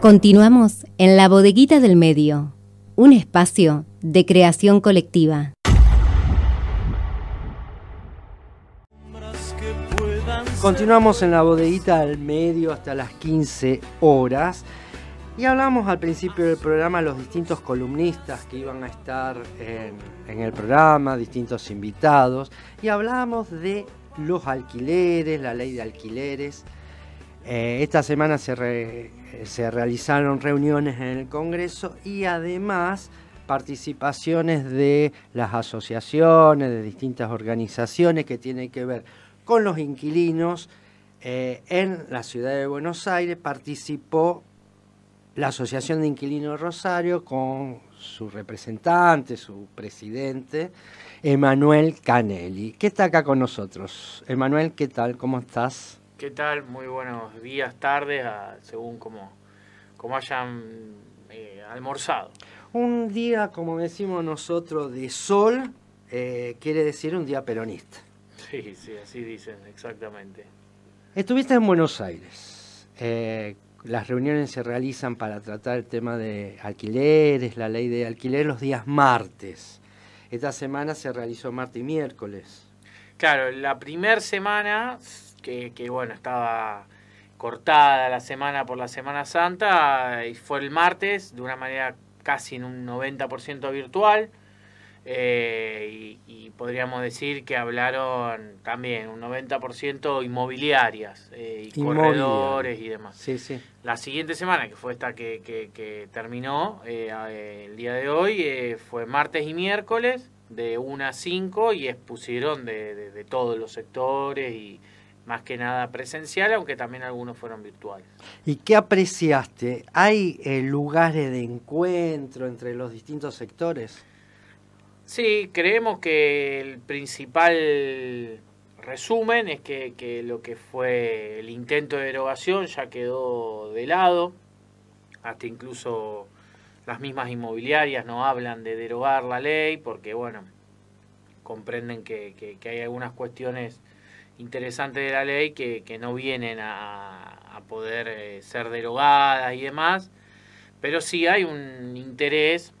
Continuamos en la bodeguita del medio, un espacio de creación colectiva. Continuamos en la bodeguita del medio hasta las 15 horas y hablamos al principio del programa los distintos columnistas que iban a estar en, el programa, distintos invitados y hablamos de los alquileres, la ley de alquileres. Eh, esta semana se, realizaron reuniones en el Congreso y además participaciones de las asociaciones, de distintas organizaciones que tienen que ver con los inquilinos. Eh, en la ciudad de Buenos Aires participó la Asociación de Inquilinos Rosario con su representante, su presidente, Emanuel Canelli, que está acá con nosotros. Emanuel, ¿qué tal? ¿Cómo estás? ¿Qué tal? Muy buenos días, tardes, según como, como hayan eh, almorzado. Un día, como decimos nosotros, de sol, eh, quiere decir un día peronista. Sí, sí, así dicen, exactamente. Estuviste en Buenos Aires. Eh, las reuniones se realizan para tratar el tema de alquileres, la ley de alquiler los días martes. Esta semana se realizó martes y miércoles. Claro, la primera semana que, bueno, estaba cortada la semana por la Semana Santa y fue el martes de una manera casi en un 90% virtual. Eh, y, podríamos decir que hablaron también un 90% inmobiliarias eh, y corredores y demás. Sí, sí. La siguiente semana, que fue esta que, que, terminó eh, el día de hoy, fue martes y miércoles de 1 a 5 y expusieron de, de todos los sectores y, más que nada presencial, aunque también algunos fueron virtuales. ¿Y qué apreciaste? ¿Hay eh, lugares de encuentro entre los distintos sectores? Sí, creemos que el principal resumen es que, lo que fue el intento de derogación ya quedó de lado, hasta incluso las mismas inmobiliarias no hablan de derogar la ley porque, bueno, comprenden que hay algunas cuestiones interesantes de la ley que, no vienen a, poder eh, ser derogadas y demás, pero sí hay un interés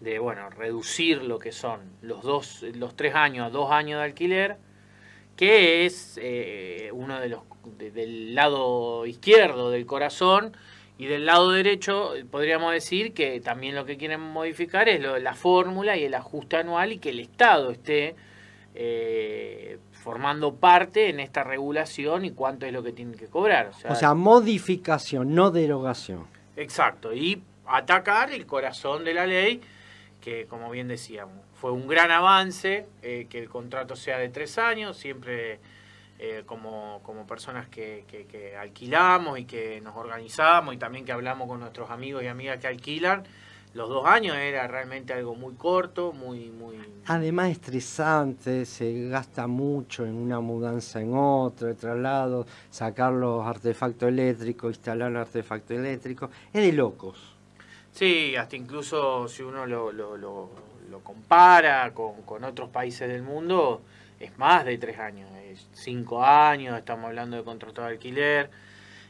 de bueno reducir lo que son los dos los tres años a dos años de alquiler que es eh, uno de los del lado izquierdo del corazón y del lado derecho podríamos decir que también lo que quieren modificar es lo, la fórmula y el ajuste anual y que el Estado esté eh, formando parte en esta regulación y cuánto es lo que tienen que cobrar. O sea, modificación, no derogación. Exacto, y atacar el corazón de la ley, que como bien decíamos, fue un gran avance, eh, que el contrato sea de tres años, siempre eh, como, como personas que, que alquilamos y que nos organizamos y también que hablamos con nuestros amigos y amigas que alquilan, los dos años era realmente algo muy corto, muy, muy... Además estresante, se gasta mucho en una mudanza en otro, de traslado, sacar los artefactos eléctricos, instalar los artefactos eléctricos, es de locos. Sí, hasta incluso si uno lo, lo, lo, compara con, con, otros países del mundo, es más de tres años, es cinco años, estamos hablando de contrato de alquiler.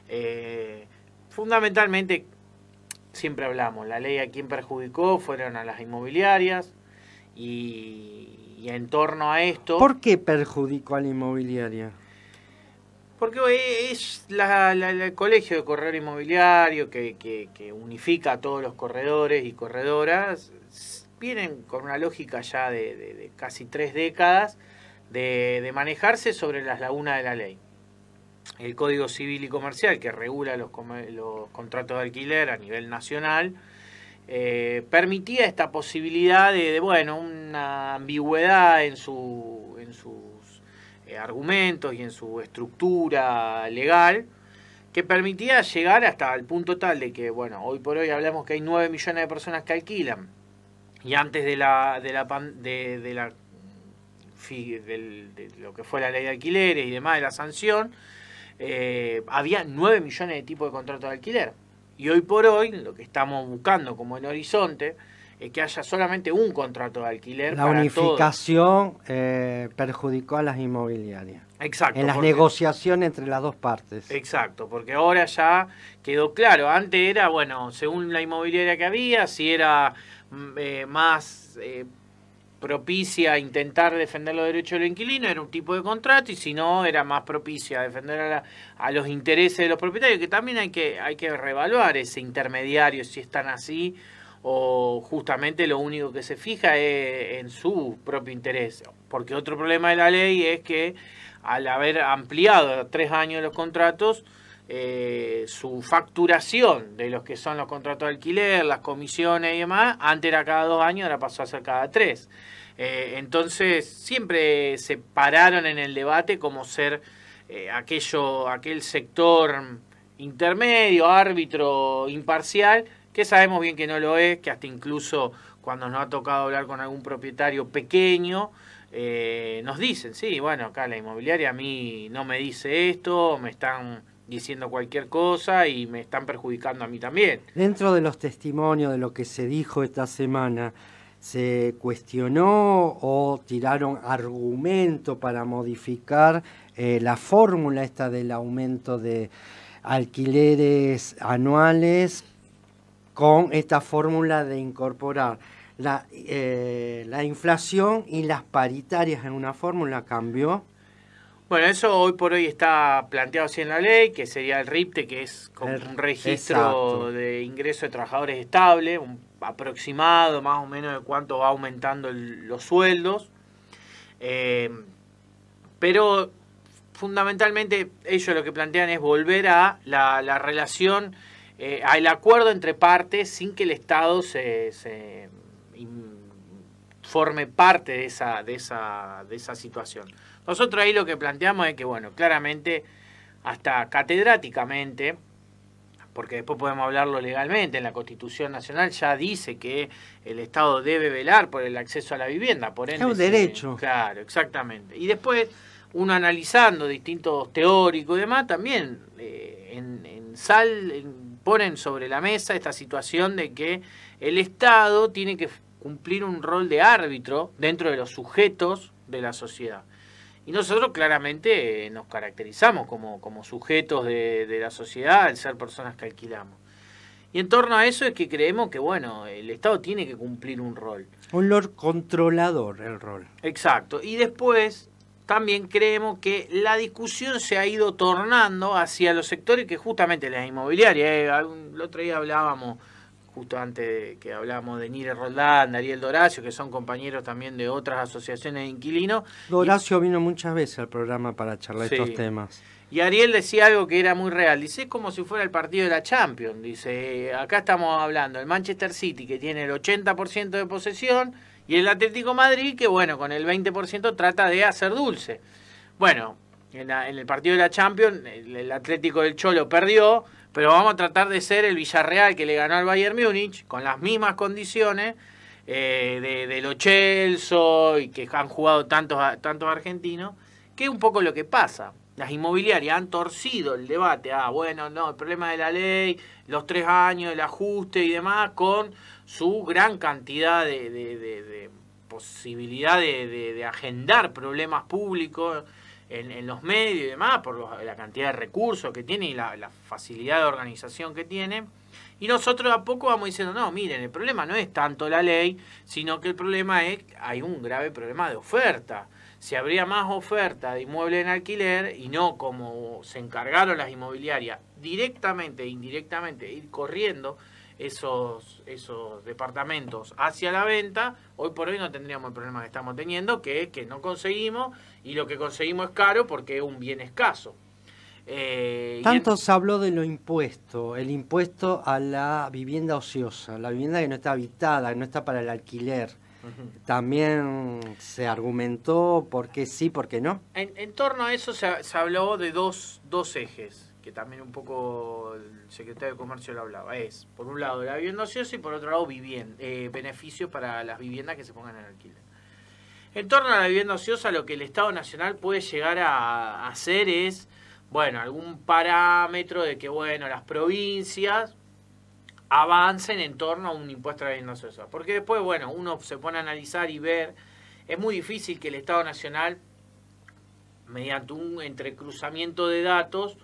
Eh, fundamentalmente siempre hablamos, la ley a quien perjudicó fueron a las inmobiliarias y, en torno a esto... ¿Por qué perjudicó a la inmobiliaria? Porque es el colegio de corredor inmobiliario que, unifica a todos los corredores y corredoras, vienen con una lógica ya de, casi tres décadas de, manejarse sobre las lagunas de la ley. El Código Civil y Comercial, que regula los, contratos de alquiler a nivel nacional, eh, permitía esta posibilidad de, bueno, una ambigüedad en, su, en sus eh, argumentos y en su estructura legal, que permitía llegar hasta el punto tal de que, bueno, hoy por hoy hablamos que hay 9 millones de personas que alquilan, y antes de la, de de, de la de lo que fue la ley de alquileres y demás, de la sanción, eh, había 9 millones de tipos de contratos de alquiler. Y hoy por hoy lo que estamos buscando como el horizonte eh, que haya solamente un contrato de alquiler. La unificación eh, perjudicó a las inmobiliarias. Exacto. En las negociaciones entre las dos partes. Exacto, porque ahora ya quedó claro. Antes era, bueno, según la inmobiliaria que había, si era mm, eh, más propicia a intentar defender los derechos del inquilino, era un tipo de contrato, y si no, era más propicia a defender a, a, los intereses de los propietarios, que también hay que, hay que reevaluar ese intermediario, si están así o justamente lo único que se fija es en su propio interés. Porque otro problema de la ley es que al haber ampliado tres años los contratos, eh, su facturación de los que son los contratos de alquiler, las comisiones y demás, antes era cada dos años, ahora pasó a ser cada tres. Eh, entonces siempre se pararon en el debate como ser eh, aquello, aquel sector intermedio, árbitro, imparcial, que sabemos bien que no lo es, que hasta incluso cuando nos ha tocado hablar con algún propietario pequeño, nos dicen, sí, bueno, acá la inmobiliaria a mí no me dice esto, me están diciendo cualquier cosa y me están perjudicando a mí también. Dentro de los testimonios de lo que se dijo esta semana, ¿se cuestionó o tiraron argumento para modificar eh, la fórmula esta del aumento de alquileres anuales con esta fórmula de incorporar la, eh, la inflación y las paritarias en una fórmula cambió. Bueno, eso hoy por hoy está planteado así en la ley, que sería el RIPTE, que es como un registro de ingreso de trabajadores estable, un aproximado más o menos de cuánto va aumentando los sueldos. Eh, pero fundamentalmente ellos lo que plantean es volver a la, la relación eh, al acuerdo entre partes sin que el Estado se, se forme parte de esa, de, esa, de esa situación. Nosotros ahí lo que planteamos es que, bueno, claramente, hasta catedráticamente, porque después podemos hablarlo legalmente, en la Constitución Nacional ya dice que el Estado debe velar por el acceso a la vivienda, por ende, es un derecho. claro, exactamente. Y después, uno analizando distintos teóricos y demás, también eh, en, en, sal, en ponen sobre la mesa esta situación de que el Estado tiene que cumplir un rol de árbitro dentro de los sujetos de la sociedad. Y nosotros claramente eh, nos caracterizamos como, como sujetos de, de, la sociedad al ser personas que alquilamos. Y en torno a eso es que creemos que, bueno, el Estado tiene que cumplir un rol. Un rol controlador, el rol. Exacto. Y después también creemos que la discusión se ha ido tornando hacia los sectores que justamente las inmobiliarias, eh, el otro día hablábamos, justo antes que hablábamos de Nire Roldán, de Ariel Doracio, que son compañeros también de otras asociaciones de inquilinos. Doracio vino muchas veces al programa para charlar estos temas. Y Ariel decía algo que era muy real. Dice, es como si fuera el partido de la Champions. Dice, acá estamos hablando del Manchester City, que tiene el 80% de posesión, y el Atlético Madrid, que bueno, con el 20% trata de hacer dulce. Bueno, en, el partido de la Champions, el, Atlético del Cholo perdió, pero vamos a tratar de ser el Villarreal que le ganó al Bayern Múnich, con las mismas condiciones eh, de, de los Chelsea y que han jugado tantos, tantos argentinos, que es un poco lo que pasa. Las inmobiliarias han torcido el debate, ah, bueno, no, el problema de la ley, los tres años, el ajuste y demás, con su gran cantidad de, de, de, posibilidad de, agendar problemas públicos en, los medios y demás, por la cantidad de recursos que tiene y la, facilidad de organización que tiene. Y nosotros a poco vamos diciendo, no, miren, el problema no es tanto la ley, sino que el problema es, hay un grave problema de oferta. Si habría más oferta de inmuebles en alquiler y no como se encargaron las inmobiliarias directamente e indirectamente ir corriendo esos, esos departamentos hacia la venta, hoy por hoy no tendríamos el problema que estamos teniendo, que es que no conseguimos y lo que conseguimos es caro porque es un bien escaso. Eh, Tanto se habló de lo impuesto, el impuesto a la vivienda ociosa, la vivienda que no está habitada, que no está para el alquiler. También se argumentó por qué sí, por qué no. En, torno a eso se, se habló de dos, dos ejes que también un poco el secretario de Comercio lo hablaba, es por un lado la vivienda ociosa y por otro lado vivienda, eh, beneficios para las viviendas que se pongan en alquiler. En torno a la vivienda ociosa, lo que el Estado Nacional puede llegar a hacer es, bueno, algún parámetro de que, bueno, las provincias avancen en torno a un impuesto a la vivienda social. Porque después, bueno, uno se pone a analizar y ver, es muy difícil que el Estado Nacional, mediante un entrecruzamiento de datos,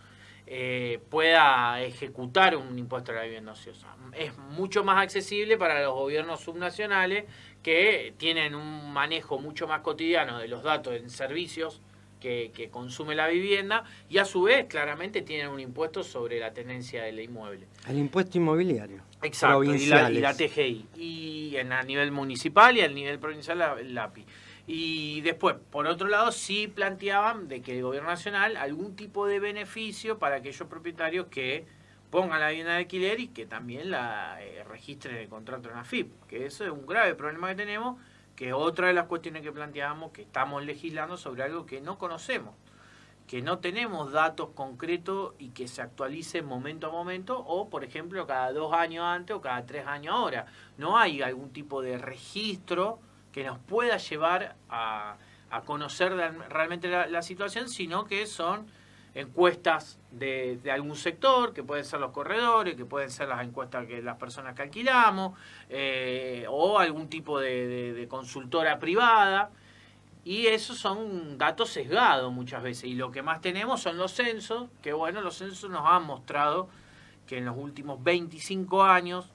eh, pueda ejecutar un impuesto a la vivienda ociosa. Es mucho más accesible para los gobiernos subnacionales que tienen un manejo mucho más cotidiano de los datos en servicios que, consume la vivienda y a su vez claramente tienen un impuesto sobre la tenencia del inmueble. El impuesto inmobiliario. Exacto, y la, y la, TGI. Y en, a nivel municipal y a nivel provincial la, el API. Y después, por otro lado, sí planteaban de que el gobierno nacional algún tipo de beneficio para aquellos propietarios que pongan la vivienda de alquiler y que también la eh, registren el contrato en AFIP, que eso es un grave problema que tenemos, que otra de las cuestiones que planteábamos, que estamos legislando sobre algo que no conocemos, que no tenemos datos concretos y que se actualice momento a momento, o por ejemplo cada dos años antes o cada tres años ahora. No hay algún tipo de registro que nos pueda llevar a, conocer realmente la, situación, sino que son encuestas de, algún sector, que pueden ser los corredores, que pueden ser las encuestas que las personas que alquilamos, eh, o algún tipo de, consultora privada. Y esos son datos sesgados muchas veces. Y lo que más tenemos son los censos, que bueno, los censos nos han mostrado que en los últimos 25 años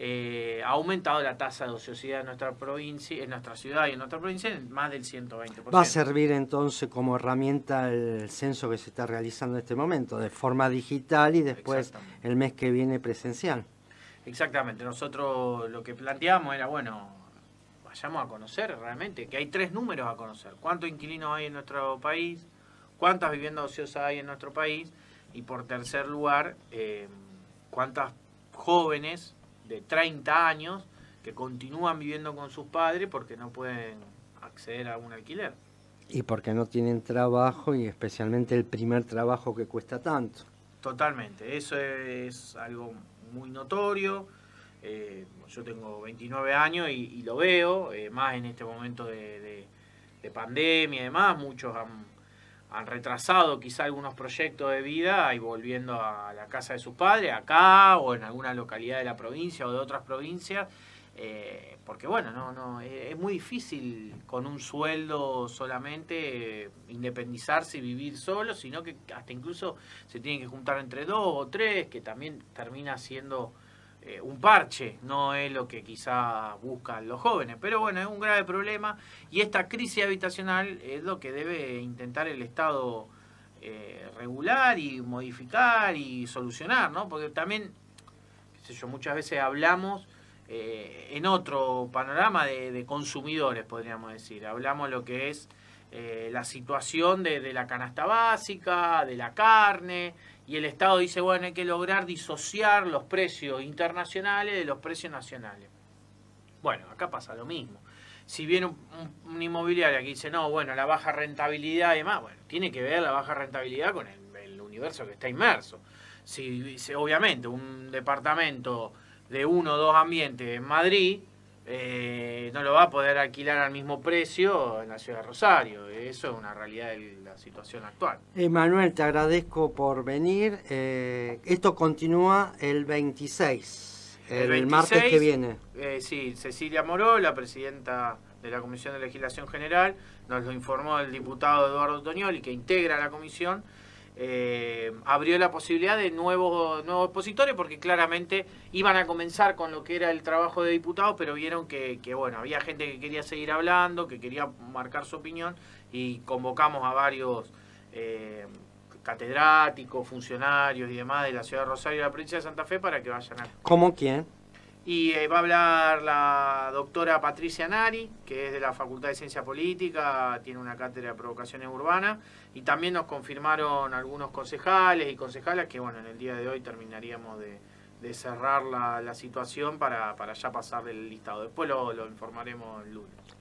eh, ha aumentado la tasa de ociosidad en nuestra provincia, en nuestra ciudad y en nuestra provincia en más del 120%. Va a servir entonces como herramienta el censo que se está realizando en este momento, de forma digital y después el mes que viene presencial. Exactamente, nosotros lo que planteamos era, bueno, vayamos a conocer realmente, que hay tres números a conocer. ¿Cuántos inquilinos hay en nuestro país? ¿Cuántas viviendas ociosas hay en nuestro país? Y por tercer lugar, eh, ¿cuántas jóvenes de 30 años que continúan viviendo con sus padres porque no pueden acceder a un alquiler. Y porque no tienen trabajo y especialmente el primer trabajo que cuesta tanto. Totalmente, eso es algo muy notorio. Eh, yo tengo 29 años y, lo veo, eh, más en este momento de, de pandemia y demás, muchos han han retrasado quizá algunos proyectos de vida y volviendo a la casa de sus padres, acá o en alguna localidad de la provincia o de otras provincias, eh, porque bueno, no, no, es, muy difícil con un sueldo solamente independizarse y vivir solo, sino que hasta incluso se tienen que juntar entre dos o tres, que también termina siendo eh, un parche, no es lo que quizá buscan los jóvenes. Pero bueno, es un grave problema y esta crisis habitacional es lo que debe intentar el Estado eh, regular y modificar y solucionar, ¿no? Porque también, qué sé yo, muchas veces hablamos eh, en otro panorama de, consumidores, podríamos decir. Hablamos lo que es la situación de, la canasta básica, de la carne, y el Estado dice, bueno, hay que lograr disociar los precios internacionales de los precios nacionales. Bueno, acá pasa lo mismo. Si viene un, inmobiliario que dice, no, bueno, la baja rentabilidad y demás, bueno, tiene que ver la baja rentabilidad con el, universo que está inmerso. Si, obviamente un departamento de uno o dos ambientes en Madrid eh, no lo va a poder alquilar al mismo precio en la ciudad de Rosario. Eso es una realidad de la situación actual. Emanuel, te agradezco por venir. Eh, esto continúa el 26, el, martes que viene. Eh, sí, Cecilia Moró, la presidenta de la Comisión de Legislación General, nos lo informó el diputado Eduardo Toñoli, que integra la comisión eh, abrió la posibilidad de nuevos, nuevos expositores porque claramente iban a comenzar con lo que era el trabajo de diputados, pero vieron que, bueno, había gente que quería seguir hablando, que quería marcar su opinión y convocamos a varios eh, catedráticos, funcionarios y demás de la ciudad de Rosario y la provincia de Santa Fe para que vayan a... ¿Cómo quién? Y eh, va a hablar la doctora Patricia Nari, que es de la Facultad de Ciencia Política, tiene una cátedra de provocaciones urbanas, y también nos confirmaron algunos concejales y concejalas que, bueno, en el día de hoy terminaríamos de, cerrar la, situación para, ya pasar el listado. Después lo, lo informaremos el lunes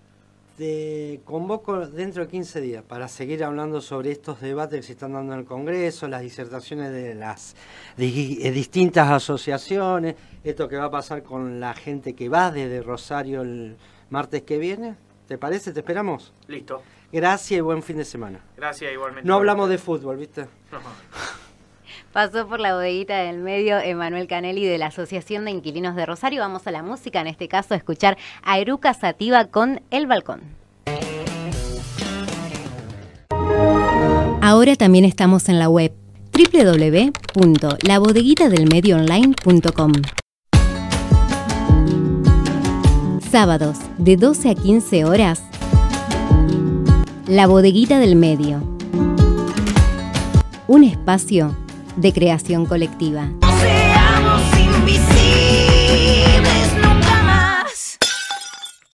te convoco dentro de 15 días para seguir hablando sobre estos debates que se están dando en el Congreso, las disertaciones de las eh, distintas asociaciones, esto que va a pasar con la gente que va desde Rosario el martes que viene. ¿Te parece? ¿Te esperamos? Listo. Gracias y buen fin de semana. Gracias igualmente. No hablamos de fútbol, ¿viste? Pasó por la bodeguita del medio Emanuel Canelli de la Asociación de Inquilinos de Rosario. Vamos a la música, en este caso a escuchar a Eruca Sativa con El Balcón. Ahora también estamos en la web www.labodeguitadelmedioonline.com. Sábados de 12 a 15 horas. La bodeguita del medio. Un espacio de creación colectiva.